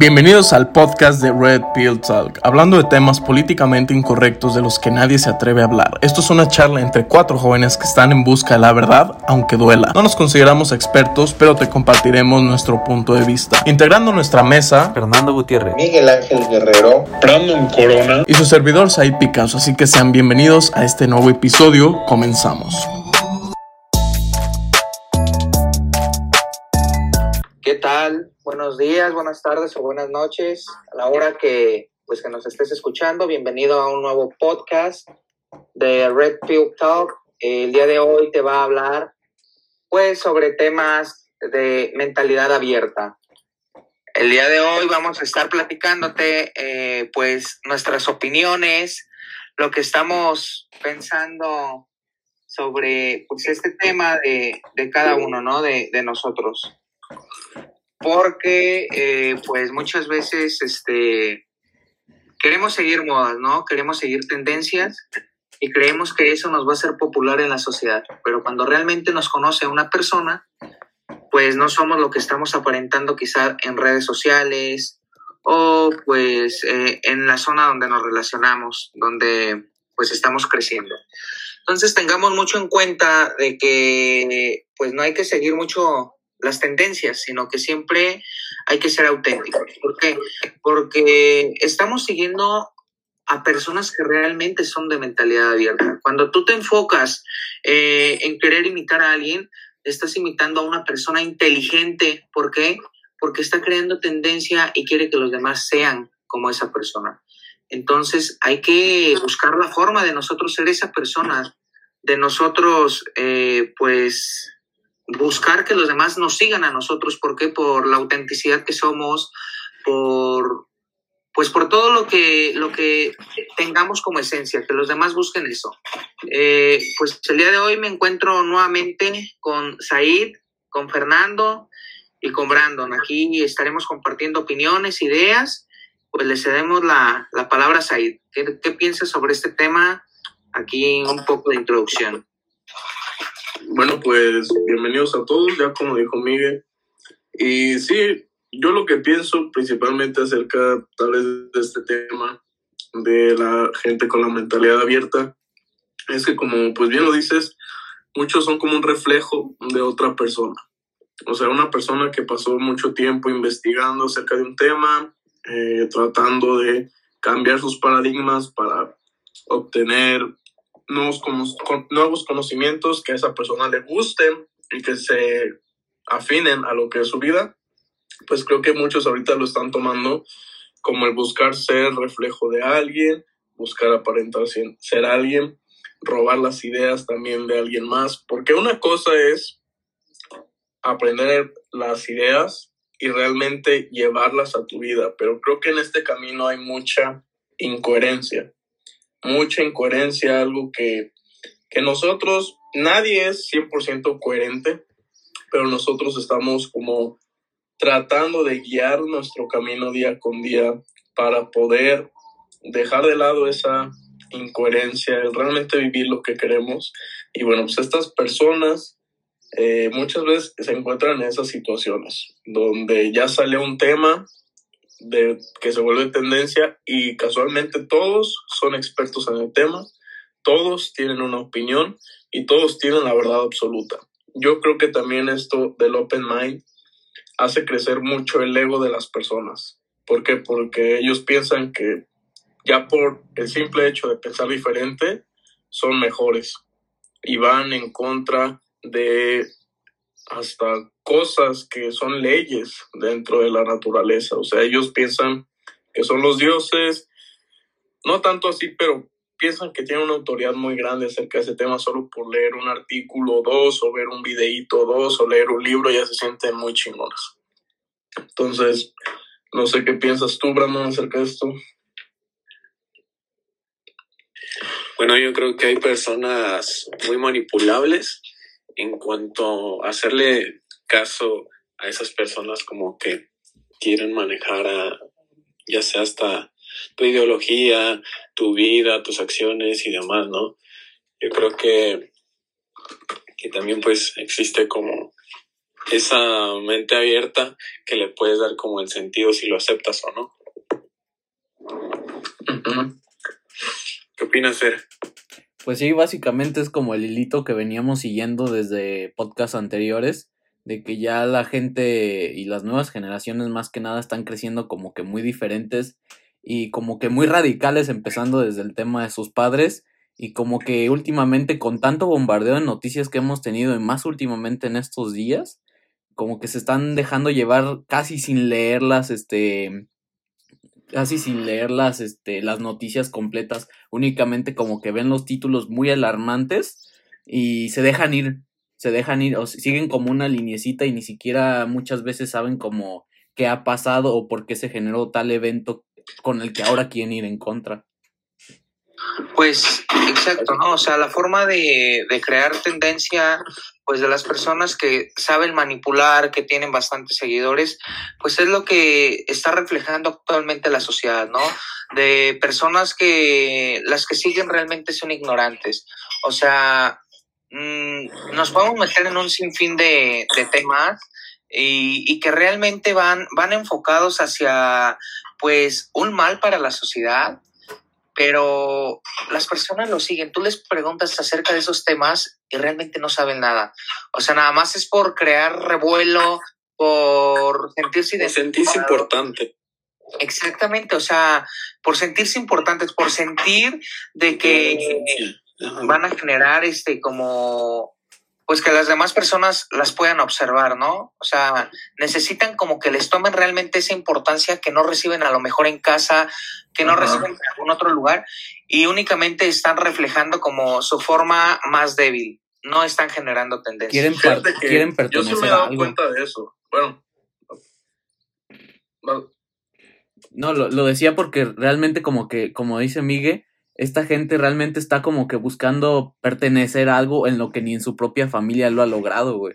Bienvenidos al podcast de Red Pill Talk, hablando de temas políticamente incorrectos de los que nadie se atreve a hablar. Esto es una charla entre cuatro jóvenes que están en busca de la verdad, aunque duela. No nos consideramos expertos, pero te compartiremos nuestro punto de vista. Integrando nuestra mesa, Fernando Gutiérrez, Miguel Ángel Guerrero, Brandon Corona y su servidor Said Picasso, así que sean bienvenidos a este nuevo episodio. Comenzamos. ¿Qué tal? Buenos días, buenas tardes o buenas noches. A la hora que pues que nos estés escuchando, bienvenido a un nuevo podcast de Red Pill Talk. El día de hoy te va a hablar pues sobre temas de mentalidad abierta. El día de hoy vamos a estar platicándote eh, pues nuestras opiniones, lo que estamos pensando sobre pues este tema de, de cada uno, ¿no? De, de nosotros porque eh, pues muchas veces este, queremos seguir modas, ¿no? Queremos seguir tendencias y creemos que eso nos va a hacer popular en la sociedad, pero cuando realmente nos conoce una persona, pues no somos lo que estamos aparentando quizá en redes sociales o pues eh, en la zona donde nos relacionamos, donde pues estamos creciendo. Entonces tengamos mucho en cuenta de que pues no hay que seguir mucho las tendencias, sino que siempre hay que ser auténticos. ¿Por qué? Porque estamos siguiendo a personas que realmente son de mentalidad abierta. Cuando tú te enfocas eh, en querer imitar a alguien, estás imitando a una persona inteligente. ¿Por qué? Porque está creando tendencia y quiere que los demás sean como esa persona. Entonces hay que buscar la forma de nosotros ser esa persona, de nosotros, eh, pues, buscar que los demás nos sigan a nosotros. ¿Por qué? Por la autenticidad que somos, por pues por todo lo que, lo que tengamos como esencia, que los demás busquen eso. Eh, pues el día de hoy me encuentro nuevamente con Said, con Fernando y con Brandon. Aquí estaremos compartiendo opiniones, ideas. Pues le cedemos la, la palabra a Said. ¿Qué, ¿Qué piensas sobre este tema? Aquí un poco de introducción. Bueno, pues bienvenidos a todos, ya como dijo Miguel. Y sí, yo lo que pienso principalmente acerca tal vez de este tema de la gente con la mentalidad abierta es que como pues bien lo dices, muchos son como un reflejo de otra persona. O sea, una persona que pasó mucho tiempo investigando acerca de un tema, eh, tratando de cambiar sus paradigmas para obtener nuevos, nuevos conocimientos que a esa persona le gusten y que se afinen a lo que es su vida, pues creo que muchos ahorita lo están tomando como el buscar ser reflejo de alguien, buscar aparentar ser alguien, robar las ideas también de alguien más, porque una cosa es aprender las ideas y realmente llevarlas a tu vida, pero creo que en este camino hay mucha incoherencia mucha incoherencia, algo que, que nosotros, nadie es 100% coherente, pero nosotros estamos como tratando de guiar nuestro camino día con día para poder dejar de lado esa incoherencia, realmente vivir lo que queremos. Y bueno, pues estas personas eh, muchas veces se encuentran en esas situaciones donde ya sale un tema de que se vuelve tendencia y casualmente todos son expertos en el tema, todos tienen una opinión y todos tienen la verdad absoluta. Yo creo que también esto del open mind hace crecer mucho el ego de las personas. ¿Por qué? Porque ellos piensan que ya por el simple hecho de pensar diferente son mejores y van en contra de hasta cosas que son leyes dentro de la naturaleza. O sea, ellos piensan que son los dioses, no tanto así, pero piensan que tienen una autoridad muy grande acerca de ese tema solo por leer un artículo dos o ver un videíto dos o leer un libro ya se sienten muy chingones. Entonces, no sé qué piensas tú, Brandon, acerca de esto. Bueno, yo creo que hay personas muy manipulables en cuanto a hacerle caso a esas personas como que quieren manejar a, ya sea hasta tu ideología, tu vida, tus acciones y demás, ¿no? Yo creo que, que también pues existe como esa mente abierta que le puedes dar como el sentido si lo aceptas o no. ¿Qué opinas, Fer? Pues sí, básicamente es como el hilito que veníamos siguiendo desde podcasts anteriores, de que ya la gente y las nuevas generaciones más que nada están creciendo como que muy diferentes y como que muy radicales empezando desde el tema de sus padres y como que últimamente con tanto bombardeo de noticias que hemos tenido y más últimamente en estos días, como que se están dejando llevar casi sin leerlas, este, casi sin leerlas, este, las noticias completas, únicamente como que ven los títulos muy alarmantes y se dejan ir, se dejan ir, o siguen como una liniecita y ni siquiera muchas veces saben como qué ha pasado o por qué se generó tal evento con el que ahora quieren ir en contra. Pues exacto, ¿no? O sea, la forma de, de, crear tendencia, pues de las personas que saben manipular, que tienen bastantes seguidores, pues es lo que está reflejando actualmente la sociedad, ¿no? De personas que las que siguen realmente son ignorantes. O sea, mmm, nos podemos meter en un sinfín de, de temas y, y, que realmente van, van enfocados hacia pues un mal para la sociedad, pero las personas lo siguen. Tú les preguntas acerca de esos temas y realmente no saben nada. O sea, nada más es por crear revuelo, por sentirse, por sentirse importante. Exactamente, o sea, por sentirse importantes, por sentir de que van a generar este como pues que las demás personas las puedan observar, ¿no? O sea, necesitan como que les tomen realmente esa importancia que no reciben a lo mejor en casa, que no Ajá. reciben en algún otro lugar, y únicamente están reflejando como su forma más débil, no están generando tendencias. Quieren, per quieren pertenecer Yo sí me he dado cuenta de eso. Bueno. No, no lo, lo, decía porque realmente como que, como dice Miguel, esta gente realmente está como que buscando pertenecer a algo en lo que ni en su propia familia lo ha logrado, güey.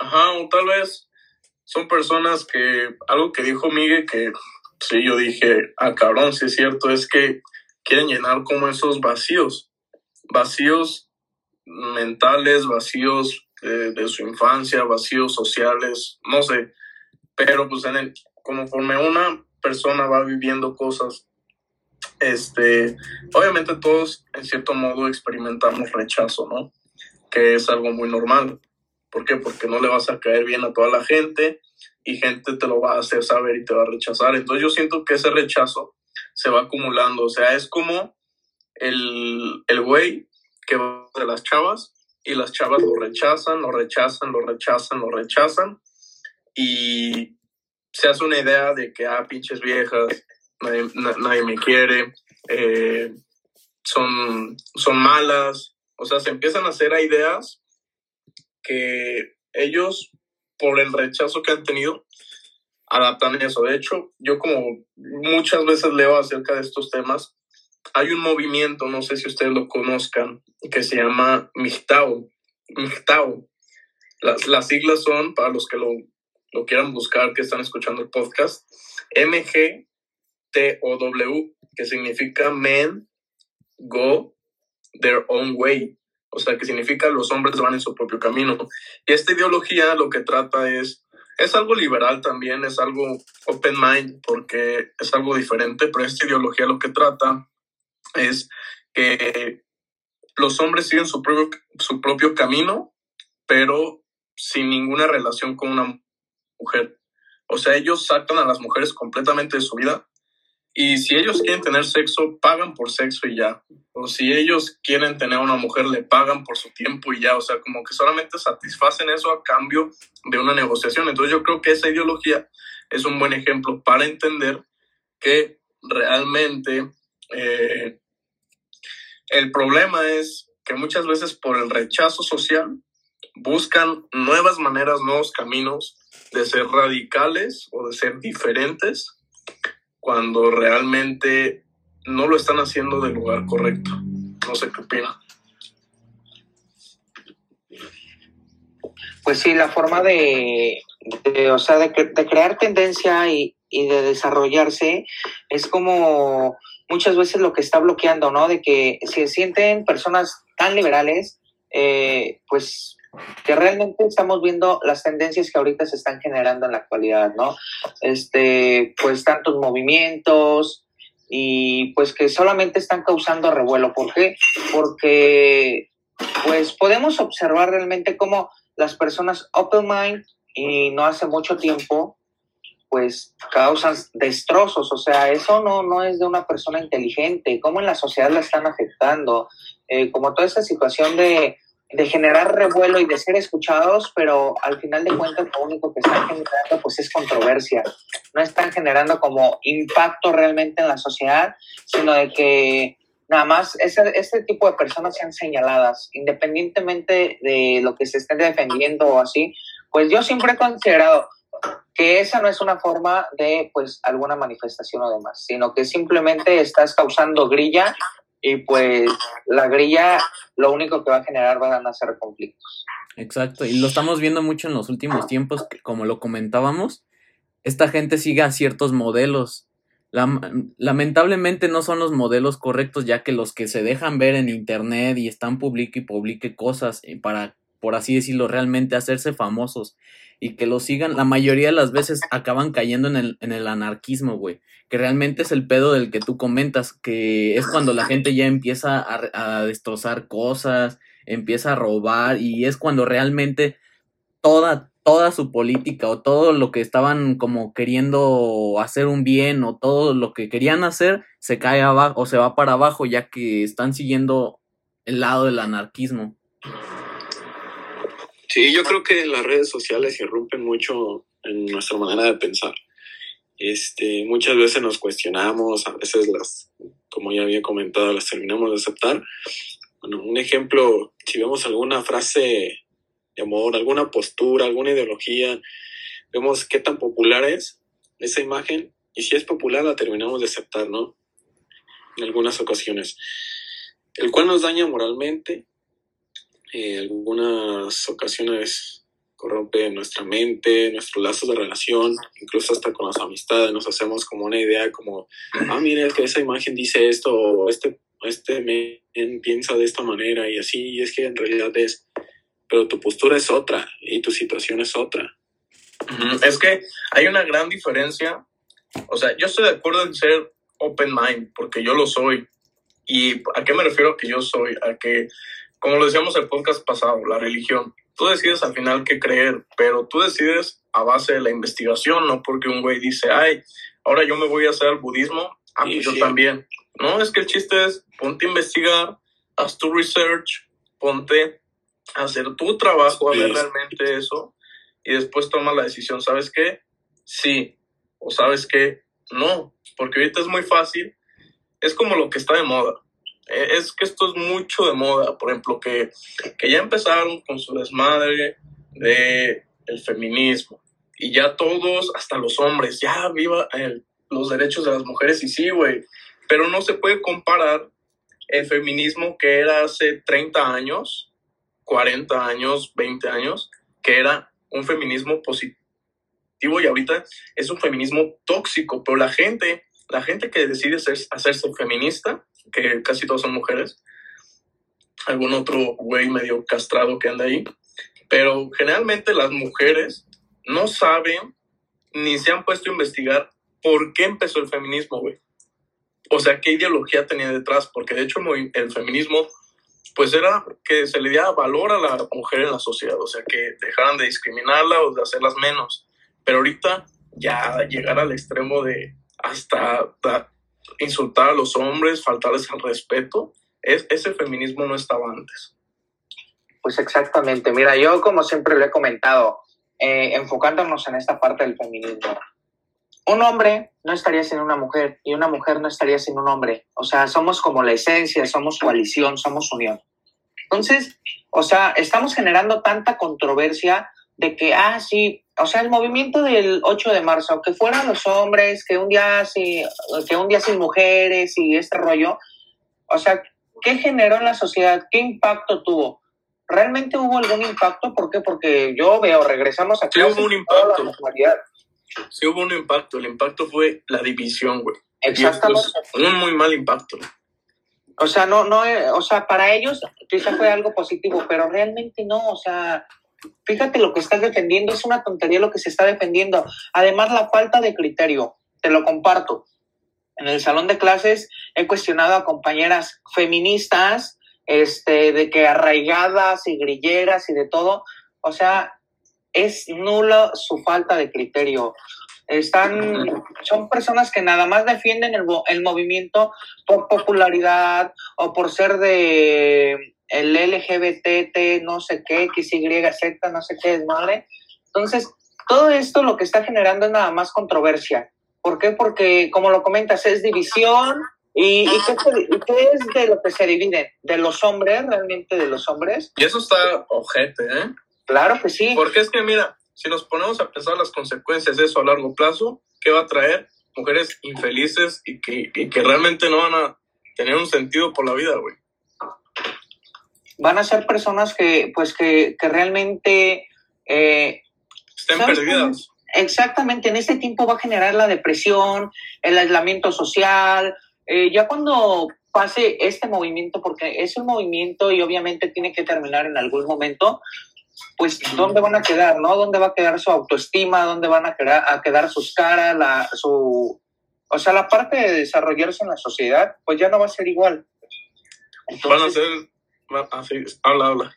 Ajá, o tal vez son personas que, algo que dijo Miguel que sí, yo dije, ah, cabrón, sí es cierto, es que quieren llenar como esos vacíos, vacíos mentales, vacíos de, de su infancia, vacíos sociales, no sé, pero pues en el, conforme una persona va viviendo cosas este, obviamente todos en cierto modo experimentamos rechazo, ¿no? Que es algo muy normal. ¿Por qué? Porque no le vas a caer bien a toda la gente y gente te lo va a hacer saber y te va a rechazar. Entonces yo siento que ese rechazo se va acumulando. O sea, es como el, el güey que va de las chavas y las chavas lo rechazan, lo rechazan, lo rechazan, lo rechazan y se hace una idea de que, ah, pinches viejas, nadie, nadie me quiere, eh, son, son malas, o sea, se empiezan a hacer ideas que ellos, por el rechazo que han tenido, adaptan eso. De hecho, yo como muchas veces leo acerca de estos temas, hay un movimiento, no sé si ustedes lo conozcan, que se llama MGTOW. MGTOW. Las, las siglas son, para los que lo, lo quieran buscar, que están escuchando el podcast, MG T-O-W, que significa men go their own way. O sea, que significa los hombres van en su propio camino. Y esta ideología lo que trata es, es algo liberal también, es algo open mind, porque es algo diferente, pero esta ideología lo que trata es que los hombres siguen su propio, su propio camino, pero sin ninguna relación con una mujer. O sea, ellos sacan a las mujeres completamente de su vida y si ellos quieren tener sexo, pagan por sexo y ya. O si ellos quieren tener a una mujer, le pagan por su tiempo y ya. O sea, como que solamente satisfacen eso a cambio de una negociación. Entonces yo creo que esa ideología es un buen ejemplo para entender que realmente eh, el problema es que muchas veces por el rechazo social buscan nuevas maneras, nuevos caminos de ser radicales o de ser diferentes cuando realmente no lo están haciendo del lugar correcto. No sé qué opina. Pues sí, la forma de, o sea, de, crear tendencia y, de desarrollarse es como muchas veces lo que está bloqueando, ¿no? De que se sienten personas tan liberales, eh, pues que realmente estamos viendo las tendencias que ahorita se están generando en la actualidad, ¿no? Este, pues tantos movimientos y pues que solamente están causando revuelo. ¿Por qué? Porque pues podemos observar realmente cómo las personas open mind y no hace mucho tiempo pues causan destrozos, o sea, eso no, no es de una persona inteligente, cómo en la sociedad la están afectando, eh, como toda esta situación de, de, generar revuelo y de ser escuchados, pero al final de cuentas lo único que están generando pues es controversia, no están generando como impacto realmente en la sociedad, sino de que nada más ese, este tipo de personas sean señaladas, independientemente de lo que se esté defendiendo o así, pues yo siempre he considerado que esa no es una forma de pues alguna manifestación o demás, sino que simplemente estás causando grilla y pues la grilla lo único que va a generar van a ser conflictos. Exacto, y lo estamos viendo mucho en los últimos tiempos, como lo comentábamos, esta gente sigue a ciertos modelos. lamentablemente no son los modelos correctos, ya que los que se dejan ver en internet y están publique y publique cosas eh, para, por así decirlo, realmente hacerse famosos y que lo sigan, la mayoría de las veces acaban cayendo en el, en el anarquismo, güey. Que realmente es el pedo del que tú comentas, que es cuando la gente ya empieza a, a destrozar cosas, empieza a robar y es cuando realmente toda, toda su política o todo lo que estaban como queriendo hacer un bien o todo lo que querían hacer se cae abajo o se va para abajo ya que están siguiendo el lado del anarquismo. Sí, yo creo que las redes sociales irrumpen mucho en nuestra manera de pensar. Este, muchas veces nos cuestionamos, a veces las, como ya había comentado, las terminamos de aceptar. Bueno, un ejemplo, si vemos alguna frase de amor, alguna postura, alguna ideología, vemos qué tan popular es esa imagen y si es popular la terminamos de aceptar, ¿no? En algunas ocasiones. El cual nos daña moralmente, en algunas ocasiones corrompe nuestra mente, nuestros lazos de relación, incluso hasta con las amistades, nos hacemos como una idea como, ah, mira, es que esa imagen dice esto, o este, este men piensa de esta manera, y así, y es que en realidad es, pero tu postura es otra, y tu situación es otra. Es que hay una gran diferencia, o sea, yo estoy de acuerdo en ser open mind, porque yo lo soy, y ¿a qué me refiero que yo soy? A que como lo decíamos el podcast pasado, la religión. Tú decides al final qué creer, pero tú decides a base de la investigación, no porque un güey dice, ay, ahora yo me voy a hacer al budismo, ah, pues yo también. No, es que el chiste es ponte a investigar, haz tu research, ponte a hacer tu trabajo, a ver realmente eso, y después toma la decisión, ¿sabes qué? Sí, o sabes qué? No, porque ahorita es muy fácil, es como lo que está de moda es que esto es mucho de moda, por ejemplo, que, que ya empezaron con su desmadre de el feminismo y ya todos, hasta los hombres, ya viva los derechos de las mujeres y sí, güey, pero no se puede comparar el feminismo que era hace 30 años, 40 años, 20 años, que era un feminismo positivo y ahorita es un feminismo tóxico, pero la gente, la gente que decide hacerse feminista, que casi todos son mujeres, algún otro güey medio castrado que anda ahí, pero generalmente las mujeres no saben ni se han puesto a investigar por qué empezó el feminismo, güey. O sea, qué ideología tenía detrás, porque de hecho el feminismo, pues era que se le diera valor a la mujer en la sociedad, o sea, que dejaran de discriminarla o de hacerlas menos. Pero ahorita ya llegar al extremo de hasta insultar a los hombres, faltarles al respeto, es, ese feminismo no estaba antes. Pues exactamente. Mira, yo como siempre lo he comentado, eh, enfocándonos en esta parte del feminismo, un hombre no estaría sin una mujer y una mujer no estaría sin un hombre. O sea, somos como la esencia, somos coalición, somos unión. Entonces, o sea, estamos generando tanta controversia de que, ah, sí, o sea, el movimiento del 8 de marzo, que fueran los hombres, que un día, sí, que un día sin mujeres y este rollo, o sea, ¿qué generó en la sociedad? ¿Qué impacto tuvo? ¿Realmente hubo algún impacto? ¿Por qué? Porque yo veo, regresamos a Sí hubo un impacto. Sí hubo un impacto. El impacto fue la división, güey. Exactamente. un muy mal impacto. O sea, no, no, eh, o sea, para ellos quizá fue algo positivo, pero realmente no, o sea, fíjate lo que estás defendiendo, es una tontería lo que se está defendiendo. Además, la falta de criterio, te lo comparto. En el salón de clases he cuestionado a compañeras feministas, este, de que arraigadas y grilleras y de todo, o sea, es nula su falta de criterio. Están, son personas que nada más defienden el, el movimiento por popularidad o por ser de el LGBT, no sé qué, XY, Z, no sé qué es madre. Entonces, todo esto lo que está generando es nada más controversia. ¿Por qué? Porque, como lo comentas, es división. ¿Y, y qué, qué, es de lo que se divide? ¿De los hombres, realmente de los hombres? Y eso está ojete, ¿eh? Claro que sí. Porque es que, mira, si nos ponemos a pensar las consecuencias de eso a largo plazo, ¿qué va a traer? Mujeres infelices y que, y que realmente no van a tener un sentido por la vida, güey. Van a ser personas que, pues, que, que realmente... Eh, Estén perdidas. Exactamente, en este tiempo va a generar la depresión, el aislamiento social. Eh, ya cuando pase este movimiento, porque es un movimiento y obviamente tiene que terminar en algún momento, pues dónde van a quedar, ¿no? ¿Dónde va a quedar su autoestima? ¿Dónde van a quedar, a quedar sus caras? La, su, o sea, la parte de desarrollarse en la sociedad, pues ya no va a ser igual. Entonces, van a ser, así, habla, habla.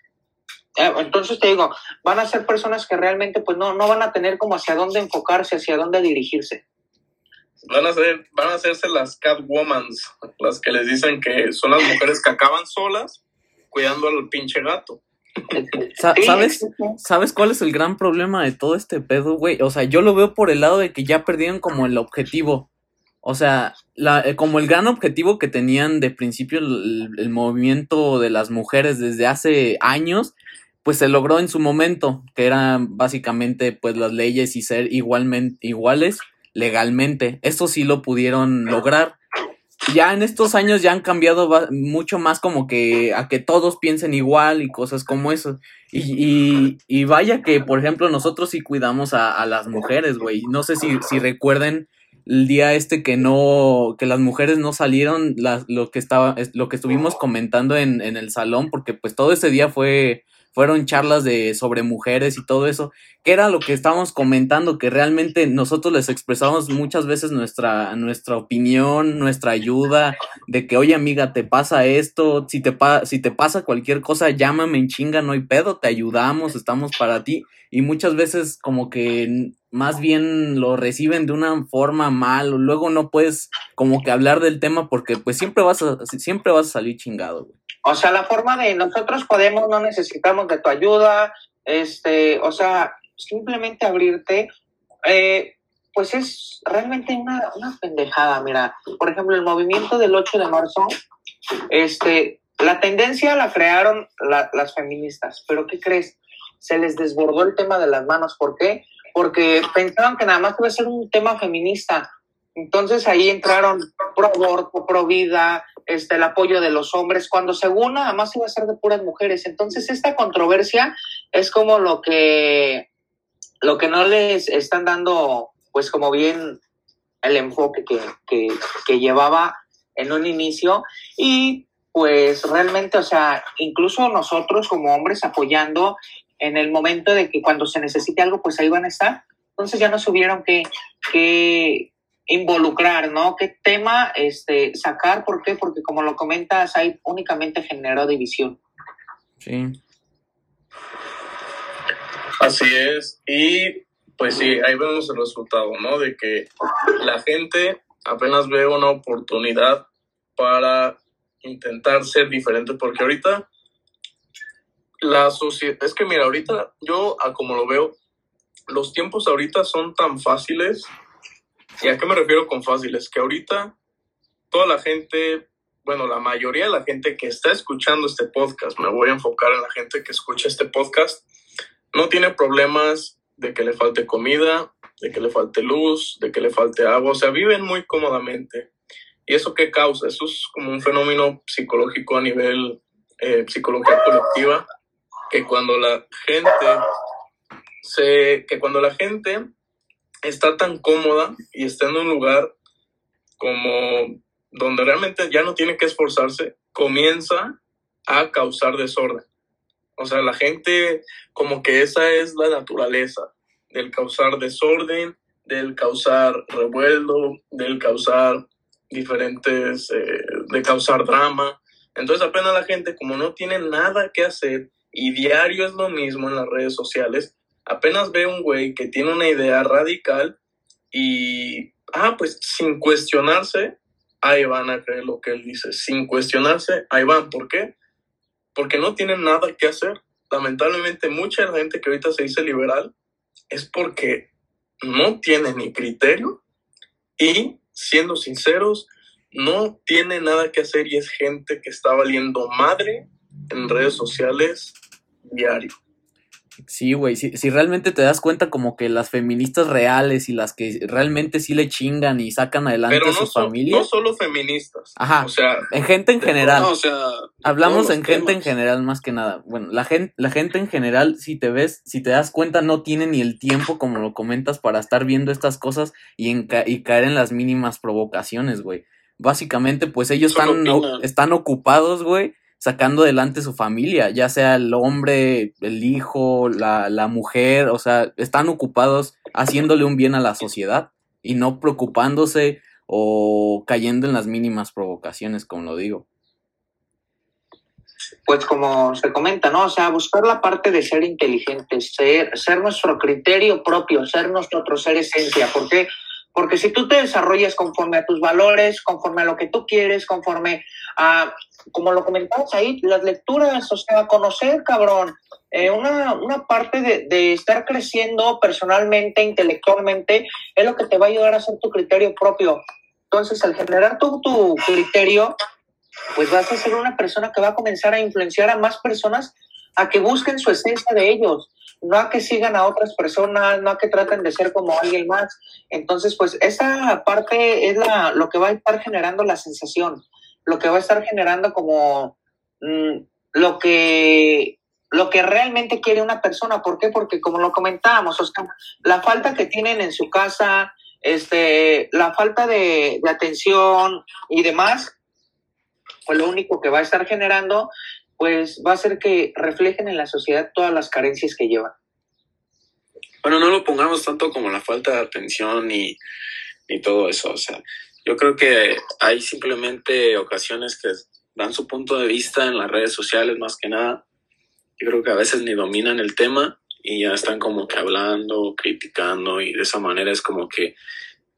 Eh, entonces te digo, van a ser personas que realmente pues no, no van a tener como hacia dónde enfocarse, hacia dónde dirigirse. Van a ser, van a hacerse las catwomans, las que les dicen que son las mujeres que acaban solas cuidando al pinche gato. ¿Sabes? ¿Sabes cuál es el gran problema de todo este pedo, güey? O sea, yo lo veo por el lado de que ya perdieron como el objetivo. O sea, la, eh, como el gran objetivo que tenían de principio el, movimiento de las mujeres desde hace años, pues se logró en su momento, que eran básicamente pues las leyes y ser igualmente iguales legalmente. Esto sí lo pudieron lograr ya en estos años ya han cambiado mucho más como que a que todos piensen igual y cosas como eso. Y, y, y vaya que, por ejemplo, nosotros sí cuidamos a, a las mujeres, güey. No sé si, si recuerden el día este que no, que las mujeres no salieron, la, lo que estaba, lo que estuvimos comentando en, en el salón, porque pues todo ese día fue, fueron charlas de sobre mujeres y todo eso, que era lo que estábamos comentando, que realmente nosotros les expresamos muchas veces nuestra, nuestra opinión, nuestra ayuda, de que, oye amiga, te pasa esto, si te, pa si te pasa cualquier cosa, llámame en chinga, no hay pedo, te ayudamos, estamos para ti, y muchas veces como que más bien lo reciben de una forma mal, luego no puedes como que hablar del tema porque pues siempre vas a, siempre vas a salir chingado. O sea, la forma de nosotros podemos, no necesitamos de tu ayuda, este, o sea, simplemente abrirte, eh, pues es realmente una, una, pendejada, mira. Por ejemplo, el movimiento del 8 de marzo, este, la tendencia la crearon la, las feministas, pero ¿qué crees? Se les desbordó el tema de las manos, ¿por qué? Porque pensaban que nada más iba a ser un tema feminista. Entonces ahí entraron pro aborto, pro vida, este, el apoyo de los hombres, cuando según nada más iba a ser de puras mujeres. Entonces, esta controversia es como lo que, lo que no les están dando, pues como bien el enfoque que, que, que llevaba en un inicio y pues realmente, o sea, incluso nosotros como hombres apoyando en el momento de que cuando se necesite algo, pues ahí van a estar. Entonces ya no subieron que, que, involucrar, ¿no? ¿Qué tema este, sacar? ¿Por qué? Porque como lo comentas, ahí únicamente generó división. Sí. Así es. Y pues sí, ahí vemos el resultado, ¿no? De que la gente apenas ve una oportunidad para intentar ser diferente, porque ahorita la sociedad, es que mira, ahorita yo, a como lo veo, los tiempos ahorita son tan fáciles ¿Y a qué me refiero con fáciles? Que ahorita toda la gente, bueno, la mayoría de la gente que está escuchando este podcast, me voy a enfocar en la gente que escucha este podcast, no tiene problemas de que le falte comida, de que le falte luz, de que le falte agua, o sea, viven muy cómodamente. ¿Y eso qué causa? Eso es como un fenómeno psicológico a nivel eh, psicología colectiva, que cuando la gente se, que cuando la gente está tan cómoda y está en un lugar como donde realmente ya no tiene que esforzarse, comienza a causar desorden. O sea, la gente como que esa es la naturaleza del causar desorden, del causar revuelo, del causar diferentes, eh, de causar drama. Entonces apenas la gente como no tiene nada que hacer y diario es lo mismo en las redes sociales, apenas ve un güey que tiene una idea radical y, ah, pues sin cuestionarse, ahí van a creer lo que él dice. Sin cuestionarse, ahí van. ¿Por qué? Porque no tienen nada que hacer. Lamentablemente, mucha gente que ahorita se dice liberal es porque no tiene ni criterio y, siendo sinceros, no tiene nada que hacer y es gente que está valiendo madre en redes sociales diario. Sí, güey, si, si, realmente te das cuenta como que las feministas reales y las que realmente sí le chingan y sacan adelante a su familia. No solo feministas. Ajá. O sea, en gente en general. o sea, Hablamos en gente en general más que nada. Bueno, la gente, la gente en general, si te ves, si te das cuenta, no tiene ni el tiempo, como lo comentas, para estar viendo estas cosas y, en y caer en las mínimas provocaciones, güey. Básicamente, pues ellos están, están ocupados, güey, sacando adelante su familia, ya sea el hombre, el hijo, la, la mujer, o sea, están ocupados haciéndole un bien a la sociedad y no preocupándose o cayendo en las mínimas provocaciones, como lo digo. Pues como se comenta, ¿no? O sea, buscar la parte de ser inteligentes, ser, ser nuestro criterio propio, ser nosotros, ser esencia. ¿Por qué? Porque si tú te desarrollas conforme a tus valores, conforme a lo que tú quieres, conforme a como lo comentabas ahí, las lecturas, o sea, conocer, cabrón, eh, una, una, parte de, de, estar creciendo personalmente, intelectualmente, es lo que te va a ayudar a hacer tu criterio propio. Entonces, al generar tu, tu criterio, pues vas a ser una persona que va a comenzar a influenciar a más personas a que busquen su esencia de ellos, no a que sigan a otras personas, no a que traten de ser como alguien más. Entonces, pues esa parte es la, lo que va a estar generando la sensación lo que va a estar generando como mm, lo que lo que realmente quiere una persona. ¿Por qué? Porque como lo comentábamos, o sea, la falta que tienen en su casa, este, la falta de, de atención y demás, pues lo único que va a estar generando, pues va a ser que reflejen en la sociedad todas las carencias que llevan. Bueno, no lo pongamos tanto como la falta de atención y todo eso, o sea, yo creo que hay simplemente ocasiones que dan su punto de vista en las redes sociales más que nada. Yo creo que a veces ni dominan el tema y ya están como que hablando, criticando y de esa manera es como que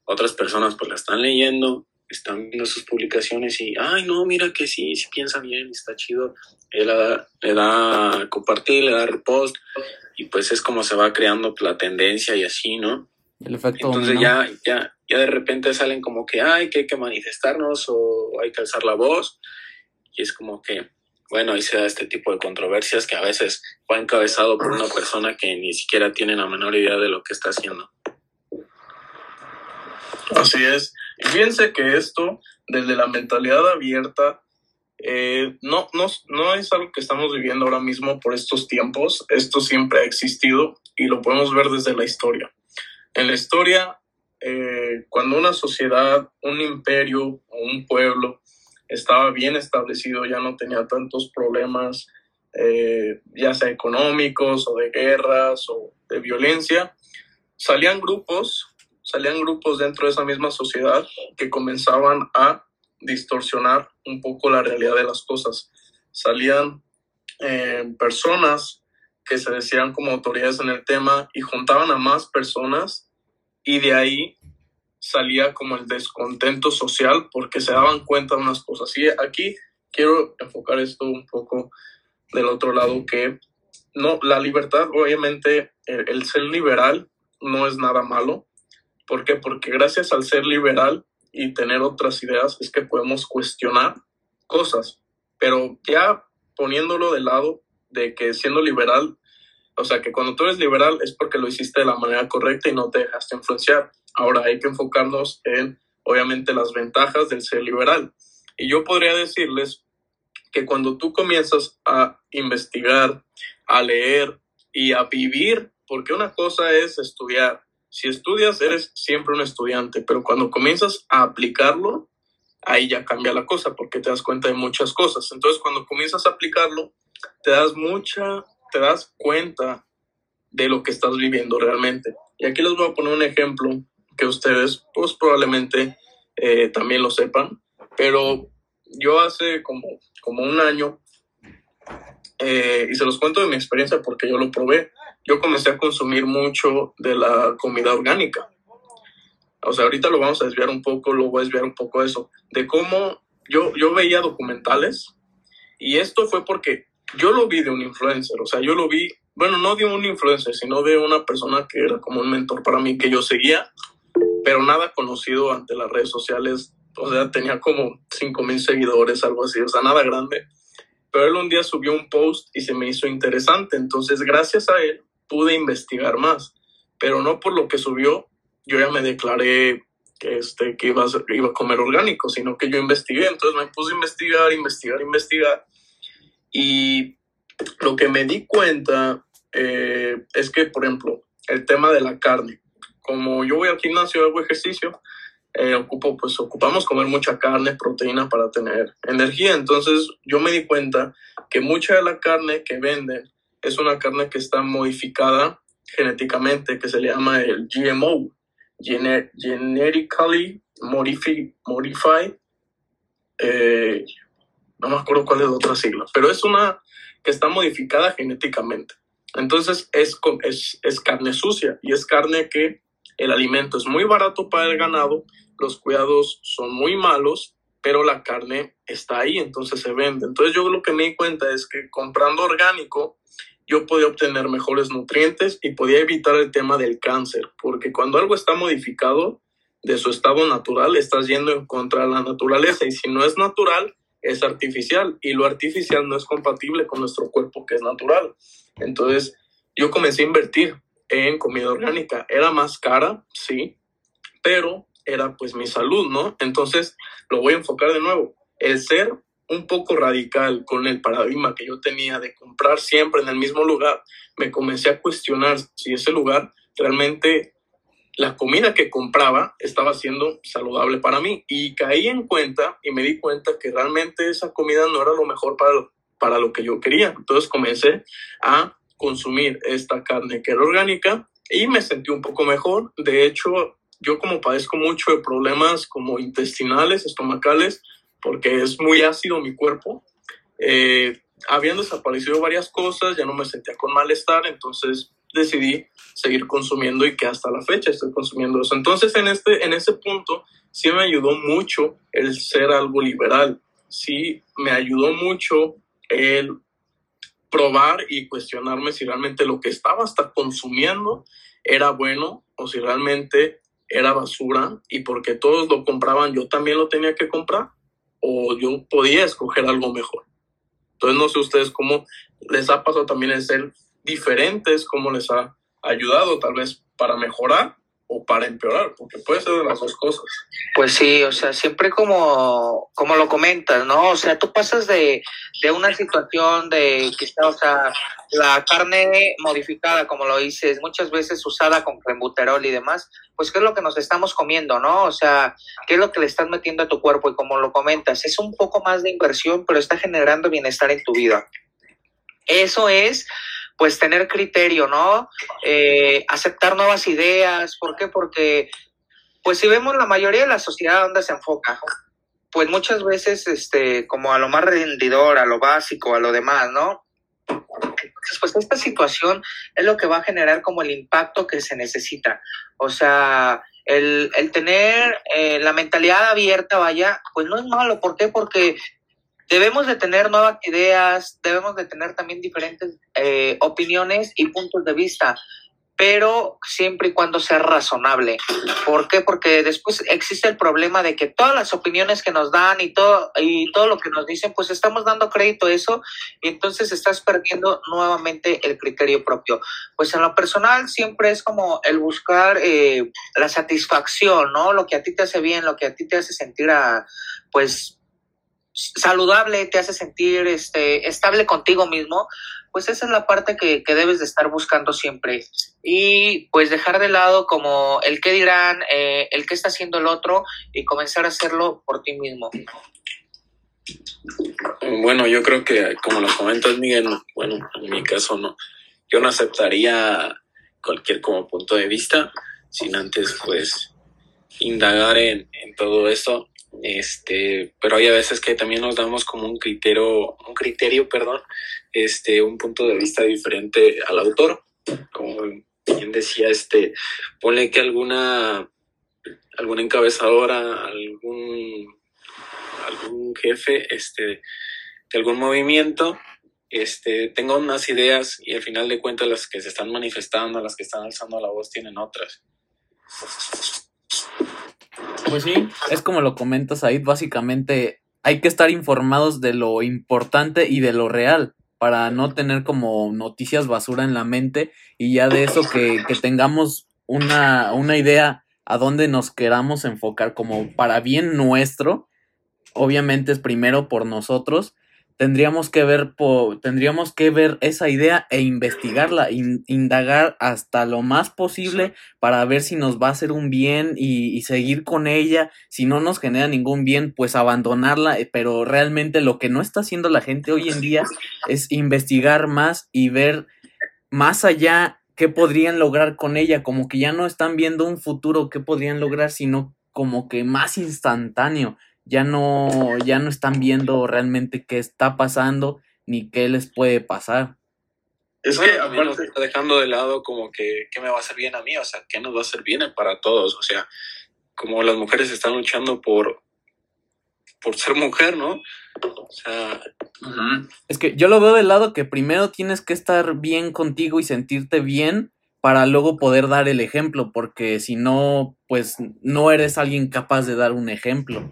otras personas pues la están leyendo, están viendo sus publicaciones y, ay no, mira que sí, sí piensa bien, está chido. Él le da, le da compartir, le da repost y pues es como se va creando la tendencia y así, ¿no? El efecto Entonces ya, ya, ya de repente salen como que, ay, que hay que manifestarnos o hay que alzar la voz. Y es como que, bueno, ahí se da este tipo de controversias que a veces va encabezado por una persona que ni siquiera tiene la menor idea de lo que está haciendo. Así es. Y fíjense que esto, desde la mentalidad abierta, eh, no, no, no es algo que estamos viviendo ahora mismo por estos tiempos. Esto siempre ha existido y lo podemos ver desde la historia. En la historia, eh, cuando una sociedad, un imperio o un pueblo estaba bien establecido, ya no tenía tantos problemas, eh, ya sea económicos o de guerras o de violencia, salían grupos, salían grupos dentro de esa misma sociedad que comenzaban a distorsionar un poco la realidad de las cosas. Salían eh, personas que se decían como autoridades en el tema y juntaban a más personas y de ahí salía como el descontento social porque se daban cuenta de unas cosas. Y aquí quiero enfocar esto un poco del otro lado que no, la libertad, obviamente, el, ser liberal no es nada malo. ¿Por qué? Porque gracias al ser liberal y tener otras ideas es que podemos cuestionar cosas. Pero ya poniéndolo de lado de que siendo liberal o sea, que cuando tú eres liberal es porque lo hiciste de la manera correcta y no te dejaste influenciar. Ahora hay que enfocarnos en, obviamente, las ventajas del ser liberal. Y yo podría decirles que cuando tú comienzas a investigar, a leer y a vivir, porque una cosa es estudiar. Si estudias, eres siempre un estudiante, pero cuando comienzas a aplicarlo, ahí ya cambia la cosa porque te das cuenta de muchas cosas. Entonces, cuando comienzas a aplicarlo, te das mucha, te das cuenta de lo que estás viviendo realmente. Y aquí les voy a poner un ejemplo que ustedes, pues probablemente eh, también lo sepan, pero yo hace como, como un año, eh, y se los cuento de mi experiencia porque yo lo probé, yo comencé a consumir mucho de la comida orgánica. O sea, ahorita lo vamos a desviar un poco, lo voy a desviar un poco eso, de cómo yo, yo veía documentales y esto fue porque yo lo vi de un influencer, o sea, yo lo vi, bueno, no de un influencer, sino de una persona que era como un mentor para mí, que yo seguía, pero nada conocido ante las redes sociales, o sea, tenía como 5 mil seguidores, algo así, o sea, nada grande. Pero él un día subió un post y se me hizo interesante, entonces gracias a él pude investigar más, pero no por lo que subió, yo ya me declaré que, este, que iba, a, comer orgánico, sino que yo investigué, entonces me puse a investigar, investigar, investigar, y lo que me di cuenta eh, es que, por ejemplo, el tema de la carne, como yo voy al gimnasio, hago ejercicio, eh, ocupo, pues ocupamos comer mucha carne, proteína para tener energía. Entonces yo me di cuenta que mucha de la carne que venden es una carne que está modificada genéticamente, que se le llama el GMO, Genetically Modified, eh, no me acuerdo cuál es la otra sigla, pero es una que está modificada genéticamente. Entonces es, es, es carne sucia y es carne que el alimento es muy barato para el ganado, los cuidados son muy malos, pero la carne está ahí, entonces se vende. Entonces yo lo que me di cuenta es que comprando orgánico, yo podía obtener mejores nutrientes y podía evitar el tema del cáncer, porque cuando algo está modificado de su estado natural, estás yendo en contra de la naturaleza y si no es natural, es artificial y lo artificial no es compatible con nuestro cuerpo que es natural. Entonces yo comencé a invertir en comida orgánica. Era más cara, sí, pero era pues mi salud, ¿no? Entonces lo voy a enfocar de nuevo. El ser un poco radical con el paradigma que yo tenía de comprar siempre en el mismo lugar, me comencé a cuestionar si ese lugar realmente la comida que compraba estaba siendo saludable para mí y caí en cuenta y me di cuenta que realmente esa comida no era lo mejor para para lo que yo quería. Entonces comencé a consumir esta carne que era orgánica y me sentí un poco mejor. De hecho, yo como padezco mucho de problemas como intestinales, estomacales, porque es muy ácido mi cuerpo, eh, habían desaparecido varias cosas, ya no me sentía con malestar, entonces decidí seguir consumiendo y que hasta la fecha estoy consumiendo eso. Entonces, en, este, en ese punto, sí me ayudó mucho el ser algo liberal, sí me ayudó mucho el probar y cuestionarme si realmente lo que estaba hasta consumiendo era bueno o si realmente era basura y porque todos lo compraban yo también lo tenía que comprar o yo podía escoger algo mejor. Entonces no sé ustedes cómo les ha pasado también el ser diferentes, cómo les ha ayudado tal vez para mejorar o para empeorar, porque puede ser de las dos cosas. Pues sí, o sea, siempre como, como lo comentas, ¿no? O sea, tú pasas de, de una situación de quizá, o sea, la carne modificada, como lo dices, muchas veces usada con crembuterol y demás, pues qué es lo que nos estamos comiendo, ¿no? O sea, qué es lo que le estás metiendo a tu cuerpo y como lo comentas, es un poco más de inversión, pero está generando bienestar en tu vida. Eso es pues tener criterio, ¿no? Eh, aceptar nuevas ideas. ¿Por qué? Porque, pues si vemos la mayoría de la sociedad donde se enfoca, pues muchas veces, este, como a lo más rendidor, a lo básico, a lo demás, ¿no? Entonces, pues esta situación es lo que va a generar como el impacto que se necesita. O sea, el, el tener eh, la mentalidad abierta, vaya, pues no es malo. ¿Por qué? Porque debemos de tener nuevas ideas, debemos de tener también diferentes eh, opiniones y puntos de vista, pero siempre y cuando sea razonable. ¿Por qué? Porque después existe el problema de que todas las opiniones que nos dan y todo, y todo lo que nos dicen, pues estamos dando crédito a eso y entonces estás perdiendo nuevamente el criterio propio. Pues en lo personal siempre es como el buscar eh, la satisfacción, ¿no? Lo que a ti te hace bien, lo que a ti te hace sentir a, pues saludable, te hace sentir este, estable contigo mismo, pues esa es la parte que, que, debes de estar buscando siempre. Y pues dejar de lado como el qué dirán, eh, el qué está haciendo el otro y comenzar a hacerlo por ti mismo. Bueno, yo creo que como lo comentas Miguel, bueno, en mi caso no, yo no aceptaría cualquier como punto de vista sin antes pues indagar en, en todo esto este, pero hay a veces que también nos damos como un criterio, un criterio, perdón, este, un punto de vista diferente al autor, como bien decía, este, ponle que alguna, alguna encabezadora, algún, algún jefe, este, de algún movimiento, este, tenga unas ideas y al final de cuentas las que se están manifestando, las que están alzando la voz tienen otras. Pues sí, es como lo comentas ahí, básicamente hay que estar informados de lo importante y de lo real para no tener como noticias basura en la mente y ya de eso que, que tengamos una, una idea a dónde nos queramos enfocar como para bien nuestro, obviamente es primero por nosotros tendríamos que ver tendríamos que ver esa idea e investigarla, indagar hasta lo más posible para ver si nos va a hacer un bien y, seguir con ella. Si no nos genera ningún bien, pues abandonarla. Eh, pero realmente lo que no está haciendo la gente hoy en día es investigar más y ver más allá qué podrían lograr con ella. Como que ya no están viendo un futuro qué podrían lograr, sino como que más instantáneo ya no, ya no están viendo realmente qué está pasando ni qué les puede pasar. Es que aparte está dejando de lado como que qué me va a hacer bien a mí, o sea, qué nos va a hacer bien para todos, o sea, como las mujeres están luchando por por ser mujer, ¿no? O sea, es que yo lo veo del lado que primero tienes que estar bien contigo y sentirte bien para luego poder dar el ejemplo, porque si no, pues no eres alguien capaz de dar un ejemplo.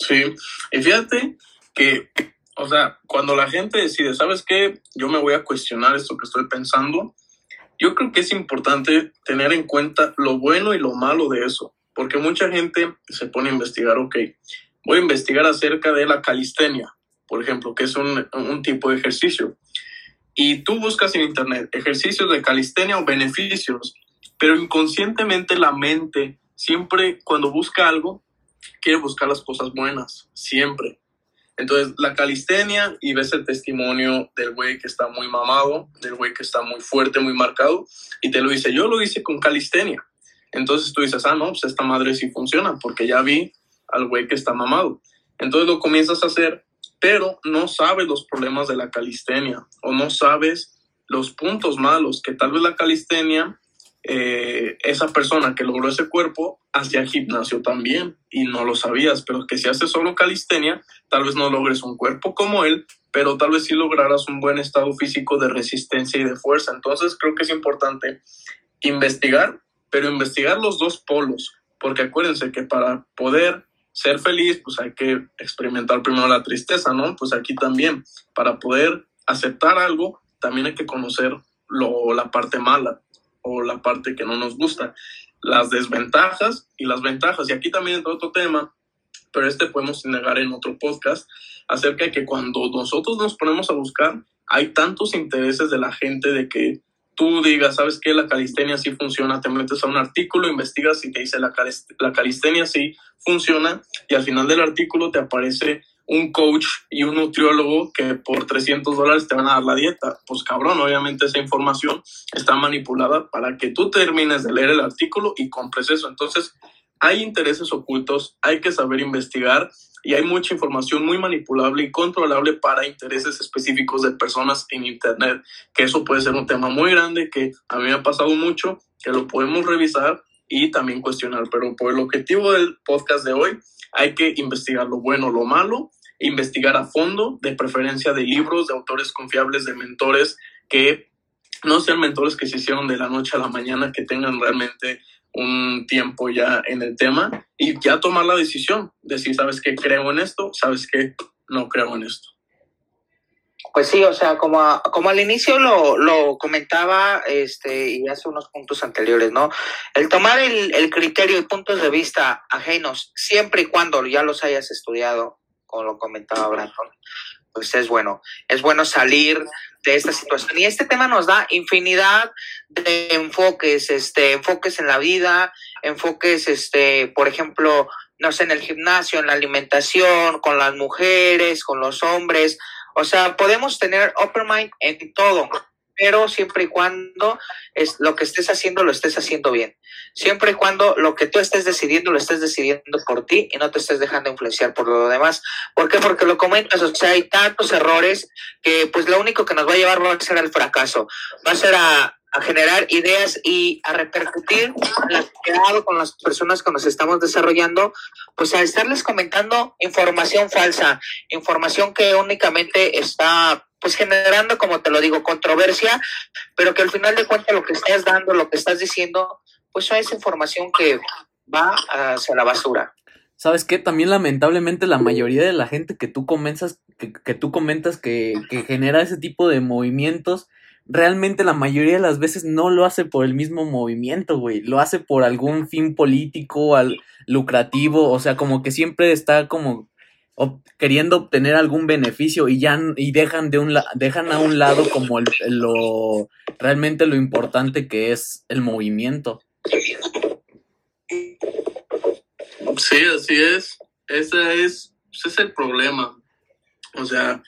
Sí, y fíjate que, o sea, cuando la gente decide, ¿sabes qué? Yo me voy a cuestionar esto que estoy pensando, yo creo que es importante tener en cuenta lo bueno y lo malo de eso, porque mucha gente se pone a investigar, ok, voy a investigar acerca de la calistenia, por ejemplo, que es un, un tipo de ejercicio. Y tú buscas en internet ejercicios de calistenia o beneficios, pero inconscientemente la mente siempre cuando busca algo quiere buscar las cosas buenas, siempre. Entonces, la calistenia y ves el testimonio del güey que está muy mamado, del güey que está muy fuerte, muy marcado, y te lo dice, yo lo hice con calistenia. Entonces tú dices, ah, no, pues esta madre sí funciona, porque ya vi al güey que está mamado. Entonces lo comienzas a hacer, pero no sabes los problemas de la calistenia o no sabes los puntos malos que tal vez la calistenia eh, esa persona que logró ese cuerpo hacía gimnasio también y no lo sabías, pero que si haces solo calistenia, tal vez no logres un cuerpo como él, pero tal vez sí lograrás un buen estado físico de resistencia y de fuerza. Entonces creo que es importante investigar, pero investigar los dos polos, porque acuérdense que para poder ser feliz, pues hay que experimentar primero la tristeza, ¿no? Pues aquí también, para poder aceptar algo, también hay que conocer lo, la parte mala o la parte que no nos gusta, las desventajas y las ventajas. Y aquí también entra otro tema, pero este podemos negar en otro podcast, acerca de que cuando nosotros nos ponemos a buscar, hay tantos intereses de la gente de que tú digas, ¿sabes qué? La calistenia sí funciona, te metes a un artículo, investigas y te dice la, la calistenia sí funciona y al final del artículo te aparece un coach y un nutriólogo que por 300 dólares te van a dar la dieta. Pues cabrón, obviamente esa información está manipulada para que tú termines de leer el artículo y compres eso. Entonces, hay intereses ocultos, hay que saber investigar y hay mucha información muy manipulable y controlable para intereses específicos de personas en Internet, que eso puede ser un tema muy grande que a mí me ha pasado mucho, que lo podemos revisar y también cuestionar. Pero por el objetivo del podcast de hoy, hay que investigar lo bueno, lo malo investigar a fondo, de preferencia de libros, de autores confiables, de mentores que no sean mentores que se hicieron de la noche a la mañana, que tengan realmente un tiempo ya en el tema y ya tomar la decisión de si sabes que creo en esto, sabes que no creo en esto. Pues sí, o sea, como, como al inicio lo, lo, comentaba este, y hace unos puntos anteriores, ¿no? El tomar el criterio y puntos de vista ajenos, siempre y cuando ya los hayas estudiado, como lo comentaba Brandon, pues es bueno. Es bueno salir de esta situación. Y este tema nos da infinidad de enfoques, este, enfoques en la vida, enfoques, este, por ejemplo, no sé, en el gimnasio, en la alimentación, con las mujeres, con los hombres. O sea, podemos tener open mind en todo pero siempre y cuando es, lo que estés haciendo lo estés haciendo bien. Siempre y cuando lo que tú estés decidiendo lo estés decidiendo por ti y no te estés dejando influenciar por lo demás. ¿Por qué? Porque lo comentas, o sea, hay tantos errores que pues lo único que nos va a llevar va a ser al fracaso, va a ser a, a generar ideas y a repercutir con las personas que nos estamos desarrollando, pues a estarles comentando información falsa, información que únicamente está pues generando, como te lo digo, controversia, pero que al final de cuentas lo que estás dando, lo que estás diciendo, pues es información que va hacia la basura. ¿Sabes qué? También lamentablemente la mayoría de la gente que tú comentas, que, que tú comentas que, que genera ese tipo de movimientos, realmente la mayoría de las veces no lo hace por el mismo movimiento, güey. Lo hace por algún fin político, al, lucrativo, o sea, como que siempre está como queriendo obtener algún beneficio y ya y dejan de un dejan a un lado como el, lo realmente lo importante que es el movimiento. Sí, así es. Ese es, ese es el problema. O sea,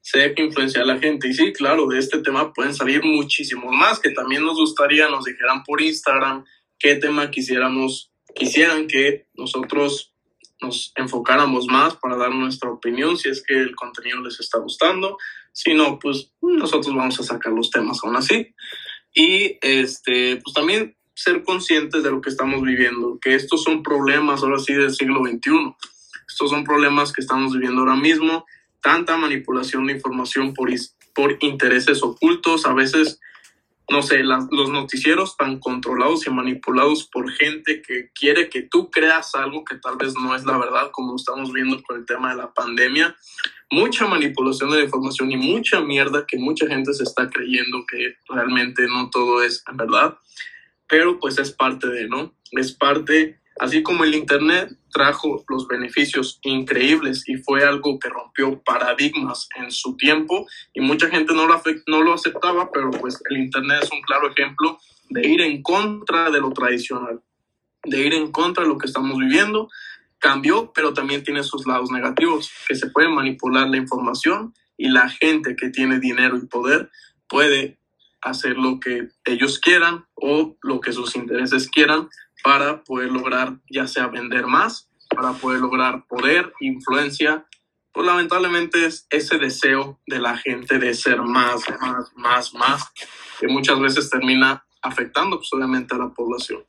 se deja influenciar a la gente. Y sí, claro, de este tema pueden salir muchísimos más que también nos gustaría, nos dijeran por Instagram qué tema quisiéramos, quisieran que nosotros nos enfocáramos más para dar nuestra opinión si es que el contenido les está gustando. Si no, pues nosotros vamos a sacar los temas aún así. Y este, pues también ser conscientes de lo que estamos viviendo, que estos son problemas ahora sí del siglo XXI. Estos son problemas que estamos viviendo ahora mismo. Tanta manipulación de información por, por intereses ocultos, a veces no sé, los noticieros tan controlados y manipulados por gente que quiere que tú creas algo que tal vez no es la verdad, como estamos viendo con el tema de la pandemia. Mucha manipulación de información y mucha mierda que mucha gente se está creyendo que realmente no todo es verdad, pero pues es parte de, ¿no? Es parte Así como el Internet trajo los beneficios increíbles y fue algo que rompió paradigmas en su tiempo y mucha gente no lo, aceptaba, pero pues el Internet es un claro ejemplo de ir en contra de lo tradicional, de ir en contra de lo que estamos viviendo. Cambió, pero también tiene sus lados negativos, que se puede manipular la información y la gente que tiene dinero y poder puede hacer lo que ellos quieran o lo que sus intereses quieran para poder lograr ya sea vender más, para poder lograr poder, influencia. Pues lamentablemente es ese deseo de la gente de ser más, más, más, más, que muchas veces termina afectando pues, obviamente a la población.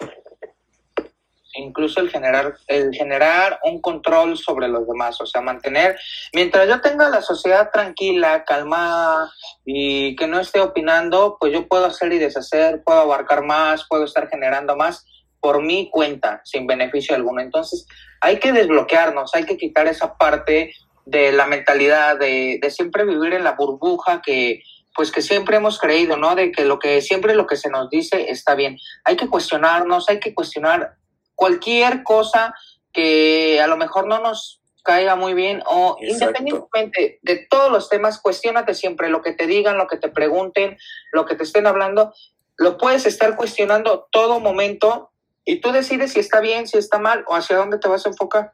Incluso el generar, el generar un control sobre los demás, o sea, mantener, mientras yo tenga la sociedad tranquila, calmada y que no esté opinando, pues yo puedo hacer y deshacer, puedo abarcar más, puedo estar generando más, por mi cuenta, sin beneficio alguno. Entonces, hay que desbloquearnos, hay que quitar esa parte de la mentalidad de, de siempre vivir en la burbuja que, pues que siempre hemos creído, ¿no? De que lo que siempre lo que se nos dice está bien. Hay que cuestionarnos, hay que cuestionar cualquier cosa que a lo mejor no nos caiga muy bien o independientemente de todos los temas, cuestionate siempre lo que te digan, lo que te pregunten, lo que te estén hablando, lo puedes estar cuestionando todo momento y tú decides si está bien, si está mal o hacia dónde te vas a enfocar.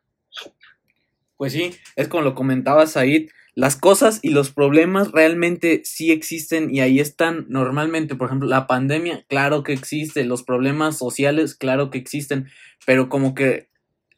Pues sí, es como lo comentaba Said, las cosas y los problemas realmente sí existen y ahí están normalmente, por ejemplo, la pandemia, claro que existe, los problemas sociales, claro que existen, pero como que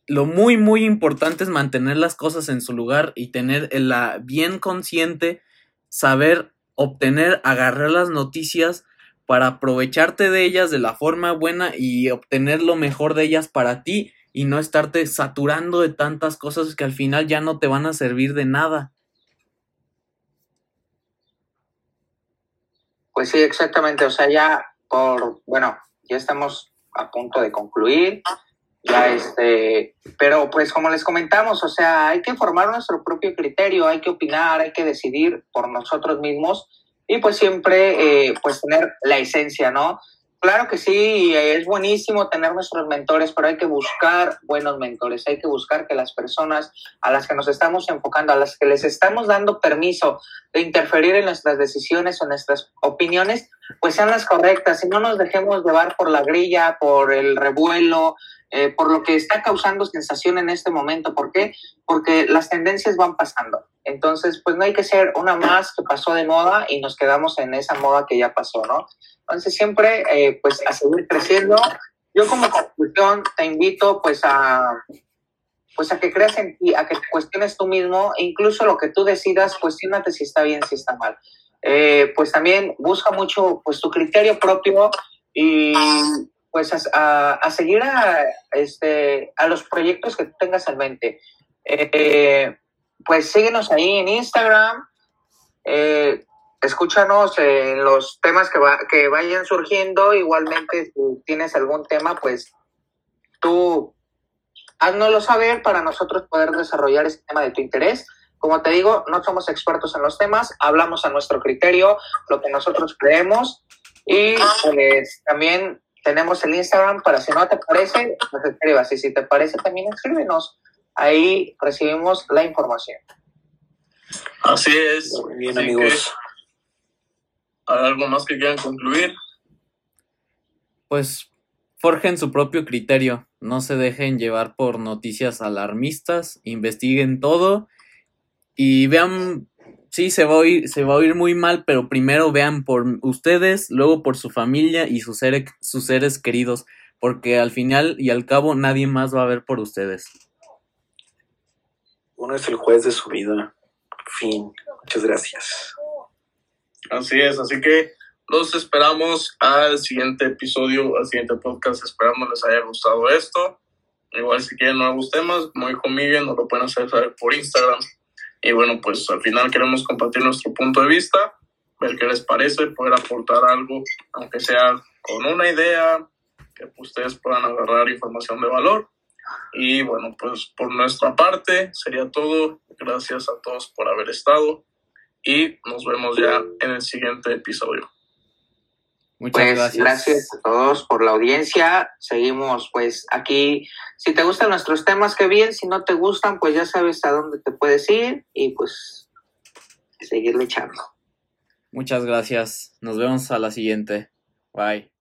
lo muy, muy importante es mantener las cosas en su lugar y tener la bien consciente, saber obtener, agarrar las noticias para aprovecharte de ellas de la forma buena y obtener lo mejor de ellas para ti y no estarte saturando de tantas cosas que al final ya no te van a servir de nada. Pues sí, exactamente. O sea, ya por, bueno, ya estamos a punto de concluir. Ya este, pero pues como les comentamos, o sea, hay que formar nuestro propio criterio, hay que opinar, hay que decidir por nosotros mismos y pues siempre eh, pues tener la esencia, ¿no? Claro que sí, es buenísimo tener nuestros mentores, pero hay que buscar buenos mentores, hay que buscar que las personas a las que nos estamos enfocando, a las que les estamos dando permiso de interferir en nuestras decisiones o nuestras opiniones, pues sean las correctas y no nos dejemos llevar por la grilla, por el revuelo, eh, por lo que está causando sensación en este momento. ¿Por qué? Porque las tendencias van pasando. Entonces, pues no hay que ser una más que pasó de moda y nos quedamos en esa moda que ya pasó, ¿no? Entonces, siempre, eh, pues, a seguir creciendo. Yo como conclusión te invito, pues, a pues a que creas en ti, a que cuestiones tú mismo, e incluso lo que tú decidas, cuestionate si está bien, si está mal. Eh, pues también busca mucho pues tu criterio propio y pues a, seguir a, este, a los proyectos que tengas en mente. Eh, pues síguenos ahí en Instagram, eh, escúchanos en los temas que, que vayan surgiendo. Igualmente, si tienes algún tema, pues tú haznoslo saber para nosotros poder desarrollar ese tema de tu interés. Como te digo, no somos expertos en los temas, hablamos a nuestro criterio, lo que nosotros creemos y pues también tenemos el Instagram para si no te parece, nos escribas y si te parece también escríbenos. Ahí recibimos la información. Así es. bien, amigos. ¿Algo más que quieran concluir? Pues forjen su propio criterio, no se dejen llevar por noticias alarmistas, investiguen todo y vean, sí, se va a oír, se va a oír muy mal, pero primero vean por ustedes, luego por su familia y sus, sus seres queridos, porque al final y al cabo nadie más va a ver por ustedes. Uno es el juez de su vida. Fin. Muchas gracias. Así es, así que los esperamos al siguiente episodio, al siguiente podcast. Esperamos les haya gustado esto. Igual si quieren nuevos temas, como dijo Miguel, nos lo pueden hacer saber por Instagram. Y bueno, pues al final queremos compartir nuestro punto de vista, ver qué les parece, poder aportar algo, aunque sea con una idea, que ustedes puedan agarrar información de valor. Y bueno, pues por nuestra parte sería todo. Gracias a todos por haber estado y nos vemos ya en el siguiente episodio. Muchas pues, gracias. Gracias a todos por la audiencia. Seguimos pues aquí. Si te gustan nuestros temas, qué bien. Si no te gustan, pues ya sabes a dónde te puedes ir y pues seguir luchando. Muchas gracias. Nos vemos a la siguiente. Bye.